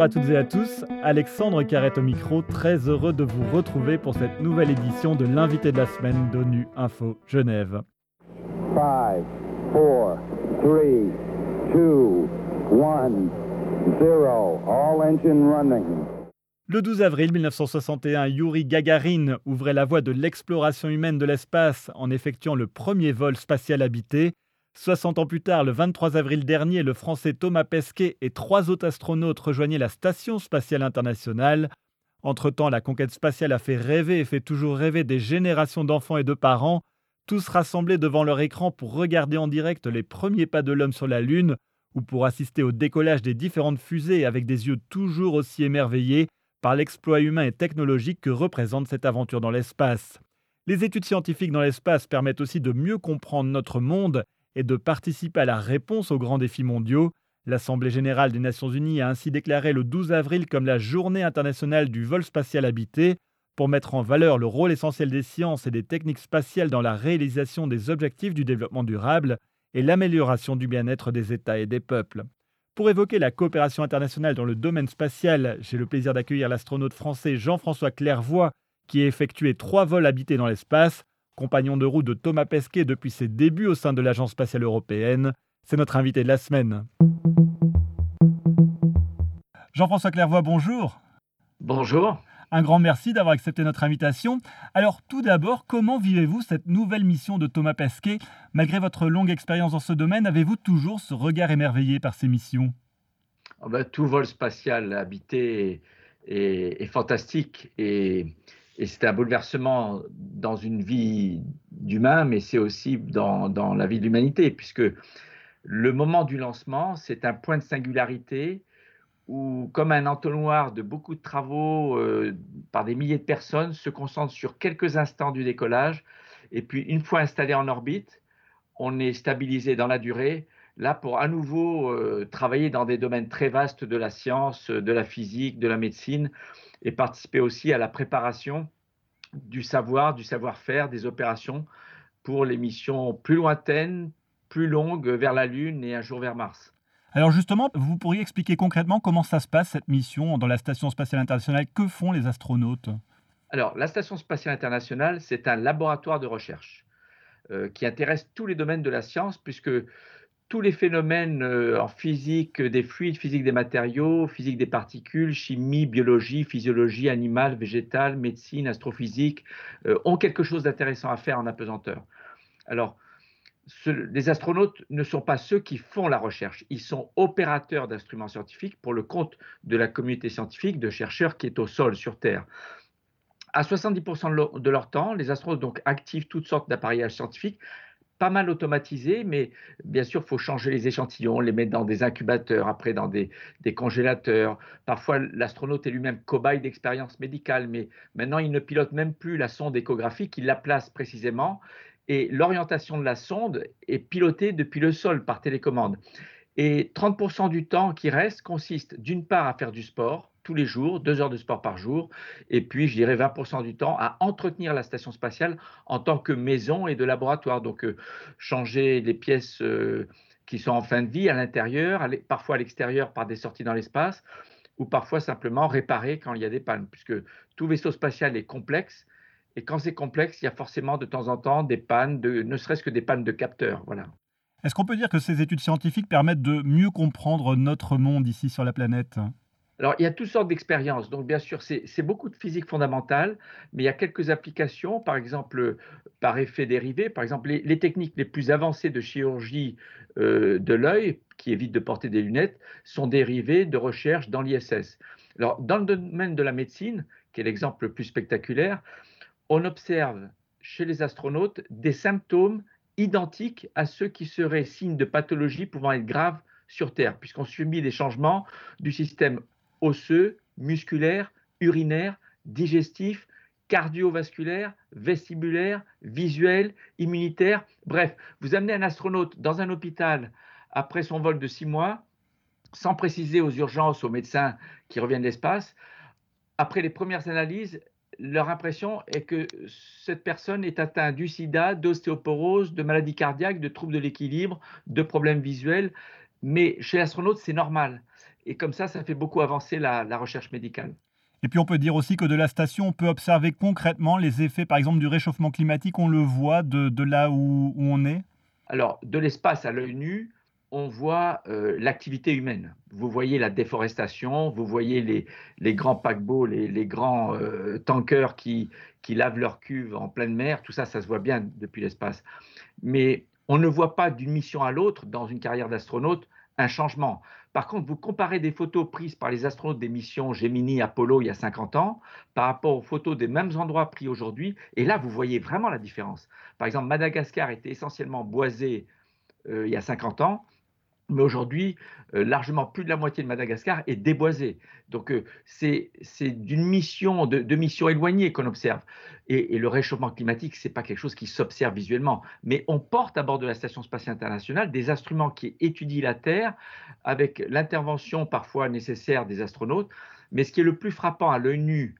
Bonjour à toutes et à tous, Alexandre Carrette au micro, très heureux de vous retrouver pour cette nouvelle édition de l'invité de la semaine d'ONU Info Genève. 5, 4, 3, 2, 1, 0, all engine running. Le 12 avril 1961, Yuri Gagarin ouvrait la voie de l'exploration humaine de l'espace en effectuant le premier vol spatial habité. 60 ans plus tard, le 23 avril dernier, le Français Thomas Pesquet et trois autres astronautes rejoignaient la Station spatiale internationale. Entre-temps, la conquête spatiale a fait rêver et fait toujours rêver des générations d'enfants et de parents, tous rassemblés devant leur écran pour regarder en direct les premiers pas de l'homme sur la Lune ou pour assister au décollage des différentes fusées avec des yeux toujours aussi émerveillés par l'exploit humain et technologique que représente cette aventure dans l'espace. Les études scientifiques dans l'espace permettent aussi de mieux comprendre notre monde et de participer à la réponse aux grands défis mondiaux. L'Assemblée générale des Nations unies a ainsi déclaré le 12 avril comme la journée internationale du vol spatial habité pour mettre en valeur le rôle essentiel des sciences et des techniques spatiales dans la réalisation des objectifs du développement durable et l'amélioration du bien-être des États et des peuples. Pour évoquer la coopération internationale dans le domaine spatial, j'ai le plaisir d'accueillir l'astronaute français Jean-François Clairvoy, qui a effectué trois vols habités dans l'espace, compagnon de route de Thomas Pesquet depuis ses débuts au sein de l'Agence spatiale européenne. C'est notre invité de la semaine. Jean-François Clairvoy, bonjour. Bonjour. Un grand merci d'avoir accepté notre invitation. Alors tout d'abord, comment vivez-vous cette nouvelle mission de Thomas Pesquet? Malgré votre longue expérience dans ce domaine, avez-vous toujours ce regard émerveillé par ces missions? Oh ben, Tout vol spatial habité est, fantastique et, c'est un bouleversement dans une vie d'humain, mais c'est aussi dans, la vie de l'humanité, puisque le moment du lancement, c'est un point de singularité où, comme un entonnoir de beaucoup de travaux euh, par des milliers de personnes, se concentre sur quelques instants du décollage. Et puis, une fois installé en orbite, on est stabilisé dans la durée, là pour à nouveau euh, travailler dans des domaines très vastes de la science, de la physique, de la médecine, et participer aussi à la préparation du savoir, du savoir-faire, des opérations pour les missions plus lointaines, plus longues vers la Lune et un jour vers Mars. Alors justement, vous pourriez expliquer concrètement comment ça se passe, cette mission dans la Station spatiale internationale? Que font les astronautes? Alors, la Station spatiale internationale, c'est un laboratoire de recherche euh, qui intéresse tous les domaines de la science, puisque tous les phénomènes euh, en physique des fluides, physique des matériaux, physique des particules, chimie, biologie, physiologie animale, végétale, médecine, astrophysique, euh, ont quelque chose d'intéressant à faire en apesanteur. Alors, les astronautes ne sont pas ceux qui font la recherche, ils sont opérateurs d'instruments scientifiques pour le compte de la communauté scientifique de chercheurs qui est au sol sur Terre. À 70% de leur temps, les astronautes donc activent toutes sortes d'appareillages scientifiques, pas mal automatisés, mais bien sûr, il faut changer les échantillons, les mettre dans des incubateurs, après dans des, des congélateurs. Parfois, l'astronaute est lui-même cobaye d'expérience médicale, mais maintenant, il ne pilote même plus la sonde échographique, il la place précisément et l'orientation de la sonde est pilotée depuis le sol par télécommande. Et 30% du temps qui reste consiste d'une part à faire du sport tous les jours, deux heures de sport par jour, et puis je dirais 20% du temps à entretenir la station spatiale en tant que maison et de laboratoire. Donc euh, changer les pièces euh, qui sont en fin de vie à l'intérieur, parfois à l'extérieur par des sorties dans l'espace, ou parfois simplement réparer quand il y a des pannes, puisque tout vaisseau spatial est complexe et quand c'est complexe, il y a forcément de temps en temps des pannes, ne serait-ce que des pannes de capteurs. Voilà. Est-ce qu'on peut dire que ces études scientifiques permettent de mieux comprendre notre monde ici sur la planète? Alors, il y a toutes sortes d'expériences. Donc, bien sûr, c'est beaucoup de physique fondamentale, mais il y a quelques applications, par exemple, par effet dérivé. Par exemple, les, techniques les plus avancées de chirurgie euh, de l'œil, qui évitent de porter des lunettes, sont dérivées de recherches dans l'ISS. Alors, dans le domaine de la médecine, qui est l'exemple le plus spectaculaire, on observe chez les astronautes des symptômes identiques à ceux qui seraient signes de pathologie pouvant être graves sur Terre, puisqu'on subit des changements du système osseux, musculaire, urinaire, digestif, cardiovasculaire, vestibulaire, visuel, immunitaire. Bref, vous amenez un astronaute dans un hôpital après son vol de six mois, sans préciser aux urgences, aux médecins qui reviennent d'espace. Après les premières analyses, leur impression est que cette personne est atteinte du sida, d'ostéoporose, de maladies cardiaques, de troubles de l'équilibre, de problèmes visuels. Mais chez l'astronaute, c'est normal. Et comme ça, ça fait beaucoup avancer la, recherche médicale. Et puis on peut dire aussi que de la station, on peut observer concrètement les effets, par exemple, du réchauffement climatique. On le voit de, là où, on est? Alors, de l'espace à l'œil nu, on voit euh, l'activité humaine. Vous voyez la déforestation, vous voyez les, les grands paquebots, les, les grands euh, tankers qui, qui lavent leurs cuves en pleine mer. Tout ça, ça se voit bien depuis l'espace. Mais on ne voit pas d'une mission à l'autre, dans une carrière d'astronaute, un changement. Par contre, vous comparez des photos prises par les astronautes des missions Gemini, Apollo il y a 50 ans par rapport aux photos des mêmes endroits pris aujourd'hui, et là, vous voyez vraiment la différence. Par exemple, Madagascar était essentiellement boisé euh, il y a 50 ans, mais aujourd'hui, euh, largement plus de la moitié de Madagascar est déboisée. Donc, euh, c'est d'une mission, de, de mission éloignée qu'on observe. Et, le réchauffement climatique, ce n'est pas quelque chose qui s'observe visuellement. Mais on porte à bord de la Station spatiale internationale des instruments qui étudient la Terre avec l'intervention parfois nécessaire des astronautes. Mais ce qui est le plus frappant à l'œil nu,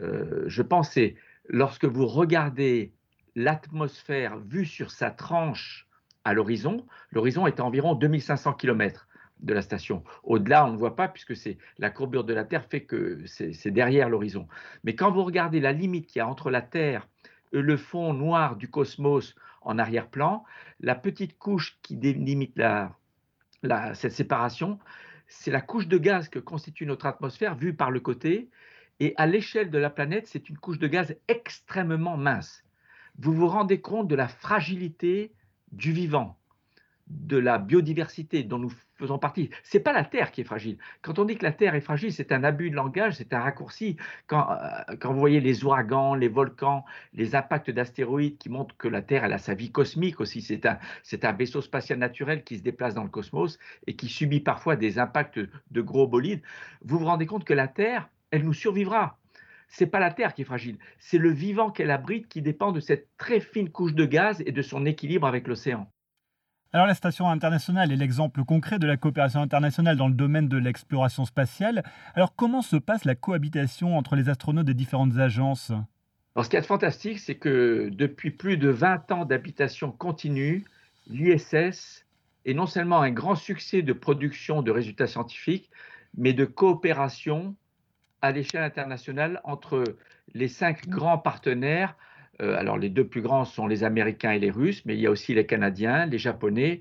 euh, je pense, c'est lorsque vous regardez l'atmosphère vue sur sa tranche à l'horizon. L'horizon est à environ 2500 km de la station. Au-delà, on ne voit pas puisque c'est la courbure de la Terre fait que c'est derrière l'horizon. Mais quand vous regardez la limite qu'il y a entre la Terre et le fond noir du cosmos en arrière-plan, la petite couche qui délimite cette séparation, c'est la couche de gaz que constitue notre atmosphère vue par le côté. Et à l'échelle de la planète, c'est une couche de gaz extrêmement mince. Vous vous rendez compte de la fragilité du vivant, de la biodiversité dont nous faisons partie. C'est pas la Terre qui est fragile. Quand on dit que la Terre est fragile, c'est un abus de langage, c'est un raccourci. Quand, euh, vous voyez les ouragans, les volcans, les impacts d'astéroïdes qui montrent que la Terre elle a sa vie cosmique aussi, c'est un vaisseau spatial naturel qui se déplace dans le cosmos et qui subit parfois des impacts de gros bolides, vous vous rendez compte que la Terre, elle nous survivra c'est pas la Terre qui est fragile, c'est le vivant qu'elle abrite qui dépend de cette très fine couche de gaz et de son équilibre avec l'océan. Alors la station internationale est l'exemple concret de la coopération internationale dans le domaine de l'exploration spatiale. Alors comment se passe la cohabitation entre les astronautes des différentes agences? Alors, Ce qui est fantastique, c'est que depuis plus de 20 ans d'habitation continue, l'ISS est non seulement un grand succès de production de résultats scientifiques, mais de coopération à l'échelle internationale entre les cinq grands partenaires. Euh, alors les deux plus grands sont les Américains et les Russes, mais il y a aussi les Canadiens, les Japonais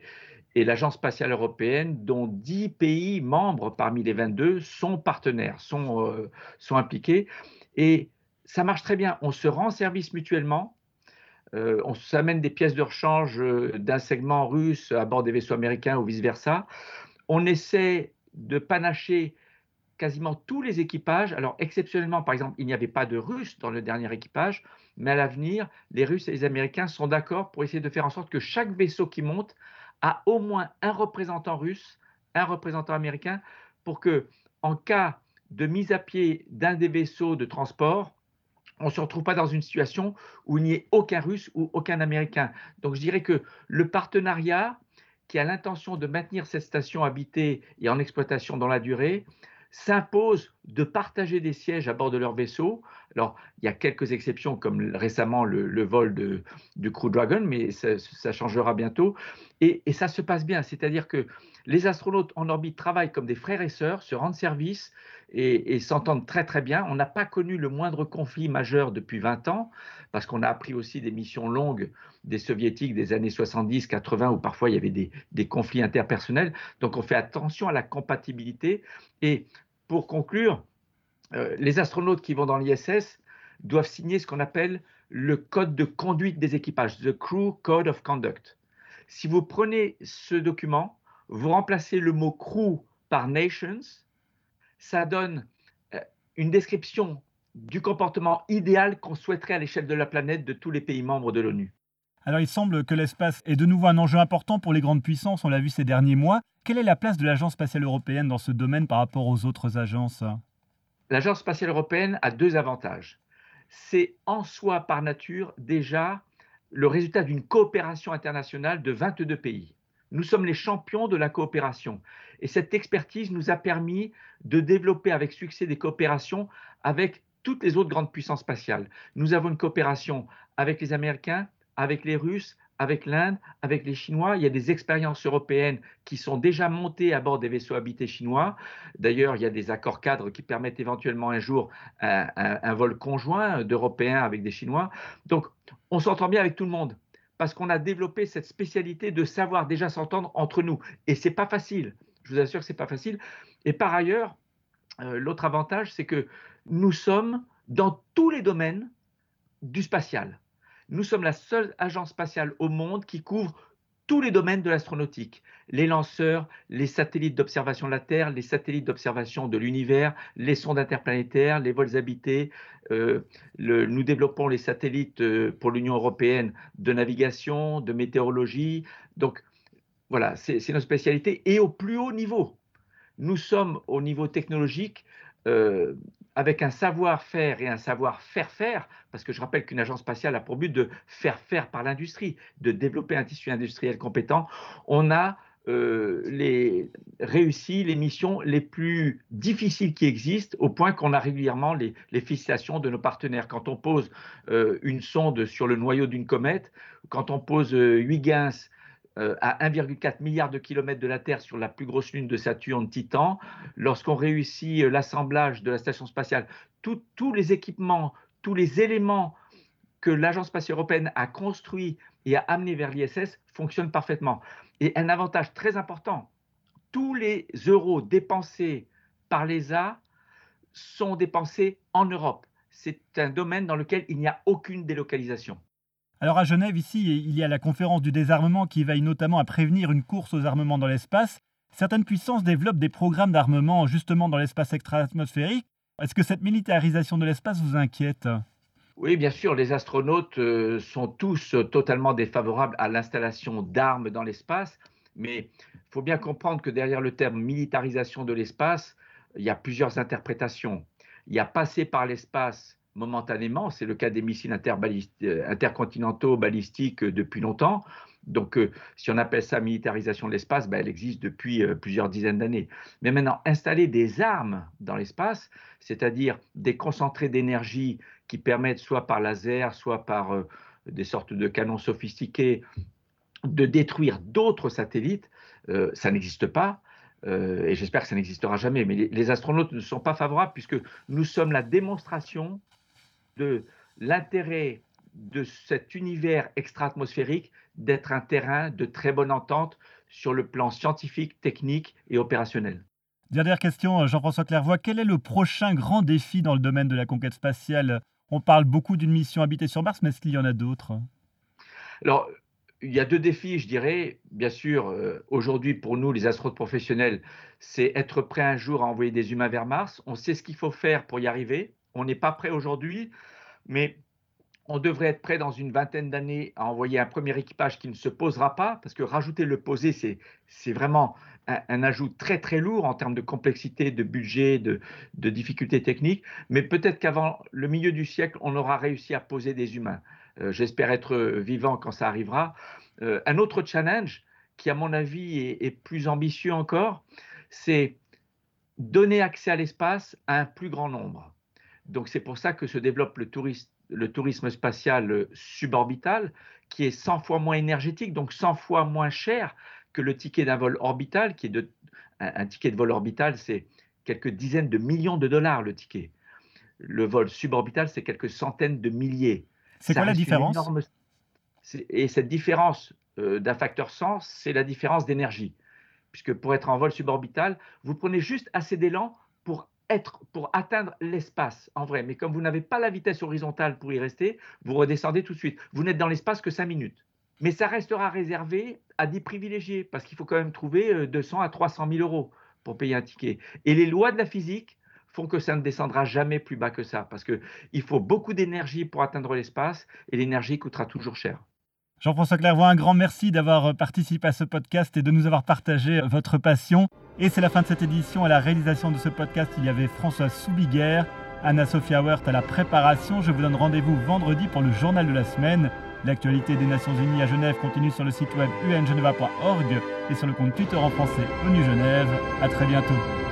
et l'Agence spatiale européenne, dont 10 pays membres parmi les 22 sont partenaires, sont, euh, sont impliqués. Et ça marche très bien. On se rend service mutuellement. Euh, on s'amène des pièces de rechange d'un segment russe à bord des vaisseaux américains ou vice-versa. On essaie de panacher quasiment tous les équipages. Alors, exceptionnellement, par exemple, il n'y avait pas de Russes dans le dernier équipage, mais à l'avenir, les Russes et les Américains sont d'accord pour essayer de faire en sorte que chaque vaisseau qui monte a au moins un représentant russe, un représentant américain, pour que, en cas de mise à pied d'un des vaisseaux de transport, on ne se retrouve pas dans une situation où il n'y ait aucun Russe ou aucun Américain. Donc, je dirais que le partenariat qui a l'intention de maintenir cette station habitée et en exploitation dans la durée, s'impose de partager des sièges à bord de leur vaisseau. Alors, il y a quelques exceptions, comme récemment le, vol du Crew Dragon, mais ça, changera bientôt. Et, ça se passe bien, c'est-à-dire que les astronautes en orbite travaillent comme des frères et sœurs, se rendent service et, s'entendent très très bien. On n'a pas connu le moindre conflit majeur depuis 20 ans, parce qu'on a appris aussi des missions longues des soviétiques des années 70, 80, où parfois il y avait des, des conflits interpersonnels. Donc on fait attention à la compatibilité. Et pour conclure, euh, les astronautes qui vont dans l'ISS doivent signer ce qu'on appelle le code de conduite des équipages, The Crew Code of Conduct. Si vous prenez ce document, vous remplacez le mot crew par nations, ça donne euh, une description du comportement idéal qu'on souhaiterait à l'échelle de la planète de tous les pays membres de l'ONU. Alors il semble que l'espace est de nouveau un enjeu important pour les grandes puissances, on l'a vu ces derniers mois. Quelle est la place de l'Agence spatiale européenne dans ce domaine par rapport aux autres agences? L'Agence spatiale européenne a deux avantages. C'est en soi, par nature, déjà le résultat d'une coopération internationale de 22 pays. Nous sommes les champions de la coopération. Et cette expertise nous a permis de développer avec succès des coopérations avec toutes les autres grandes puissances spatiales. Nous avons une coopération avec les Américains, avec les Russes, avec l'Inde, avec les Chinois. Il y a des expériences européennes qui sont déjà montées à bord des vaisseaux habités chinois. D'ailleurs, il y a des accords cadres qui permettent éventuellement un jour un, vol conjoint d'Européens avec des Chinois. Donc, on s'entend bien avec tout le monde parce qu'on a développé cette spécialité de savoir déjà s'entendre entre nous. Et c'est pas facile. Je vous assure que c'est pas facile. Et par ailleurs, euh, l'autre avantage, c'est que nous sommes dans tous les domaines du spatial. Nous sommes la seule agence spatiale au monde qui couvre tous les domaines de l'astronautique, les lanceurs, les satellites d'observation de la Terre, les satellites d'observation de l'univers, les sondes interplanétaires, les vols habités. Euh, nous développons les satellites euh, pour l'Union européenne de navigation, de météorologie. Donc voilà, c'est notre spécialité et au plus haut niveau. Nous sommes au niveau technologique euh, avec un savoir-faire et un savoir-faire faire, parce que je rappelle qu'une agence spatiale a pour but de faire faire par l'industrie, de développer un tissu industriel compétent, on a euh, réussi les missions les plus difficiles qui existent, au point qu'on a régulièrement les, les, félicitations de nos partenaires. Quand on pose euh, une sonde sur le noyau d'une comète, quand on pose Huygens à 1,4 milliard de kilomètres de la Terre sur la plus grosse lune de Saturne, Titan, lorsqu'on réussit euh, l'assemblage de la station spatiale, tous les équipements, tous les éléments que l'Agence spatiale européenne a construits et a amenés vers l'ISS fonctionnent parfaitement. Et un avantage très important, tous les euros dépensés par l'ESA sont dépensés en Europe. C'est un domaine dans lequel il n'y a aucune délocalisation. Alors à Genève, ici, il y a la conférence du désarmement qui veille notamment à prévenir une course aux armements dans l'espace. Certaines puissances développent des programmes d'armement justement dans l'espace extra-atmosphérique. Est-ce que cette militarisation de l'espace vous inquiète? Oui, bien sûr, les astronautes euh, sont tous totalement défavorables à l'installation d'armes dans l'espace, mais il faut bien comprendre que derrière le terme militarisation de l'espace, il y a plusieurs interprétations. Il y a passer par l'espace momentanément. C'est le cas des missiles euh, intercontinentaux balistiques euh, depuis longtemps. Donc, euh, si on appelle ça militarisation de l'espace, ben, elle existe depuis plusieurs dizaines d'années. Mais maintenant, installer des armes dans l'espace, c'est-à-dire des concentrés d'énergie qui permettent, soit par laser, soit par des sortes de canons sophistiqués, de détruire d'autres satellites, ça n'existe pas. et j'espère que ça n'existera jamais. Mais les astronautes ne sont pas favorables puisque nous sommes la démonstration de l'intérêt de cet univers extra-atmosphérique d'être un terrain de très bonne entente sur le plan scientifique, technique et opérationnel. Dernière question, Jean-François Clairvoy. Quel est le prochain grand défi dans le domaine de la conquête spatiale? On parle beaucoup d'une mission habitée sur Mars, mais est-ce qu'il y en a d'autres? Alors, il y a deux défis, je dirais. Bien sûr, euh, aujourd'hui, pour nous, les astronautes professionnels, c'est être prêt un jour à envoyer des humains vers Mars. On sait ce qu'il faut faire pour y arriver. On n'est pas prêt aujourd'hui, mais on devrait être prêt dans une vingtaine d'années à envoyer un premier équipage qui ne se posera pas, parce que rajouter le poser, c'est vraiment un, ajout très très lourd en termes de complexité, de budget, de, difficultés techniques. Mais peut-être qu'avant le milieu du siècle, on aura réussi à poser des humains. Euh, j'espère être vivant quand ça arrivera. Euh, un autre challenge qui, à mon avis, est plus ambitieux encore, c'est donner accès à l'espace à un plus grand nombre. Donc c'est pour ça que se développe le, tourisme, spatial suborbital, qui est 100 fois moins énergétique, donc 100 fois moins cher que le ticket d'un vol orbital, qui est de, un, ticket de vol orbital, c'est quelques dizaines de millions de dollars le ticket. Le vol suborbital, c'est quelques centaines de milliers. C'est quoi la différence Et cette différence euh, d'un facteur 100, c'est la différence d'énergie. Puisque pour être en vol suborbital, vous prenez juste assez d'élan pour être pour atteindre l'espace en vrai. Mais comme vous n'avez pas la vitesse horizontale pour y rester, vous redescendez tout de suite. Vous n'êtes dans l'espace que 5 minutes. Mais ça restera réservé à des privilégiés parce qu'il faut quand même trouver 200 euh, à 300 000 euros pour payer un ticket. Et les lois de la physique font que ça ne descendra jamais plus bas que ça parce qu'il faut beaucoup d'énergie pour atteindre l'espace et l'énergie coûtera toujours cher. Jean-François Clairvoy, un grand merci d'avoir participé à ce podcast et de nous avoir partagé votre passion. Et c'est la fin de cette édition. À la réalisation de ce podcast, il y avait François Soubiguerre, Anna-Sophia Wert à la préparation. Je vous donne rendez-vous vendredi pour le journal de la semaine. L'actualité des Nations Unies à Genève continue sur le site web ungeneva.org et sur le compte Twitter en français ONU Genève. À très bientôt.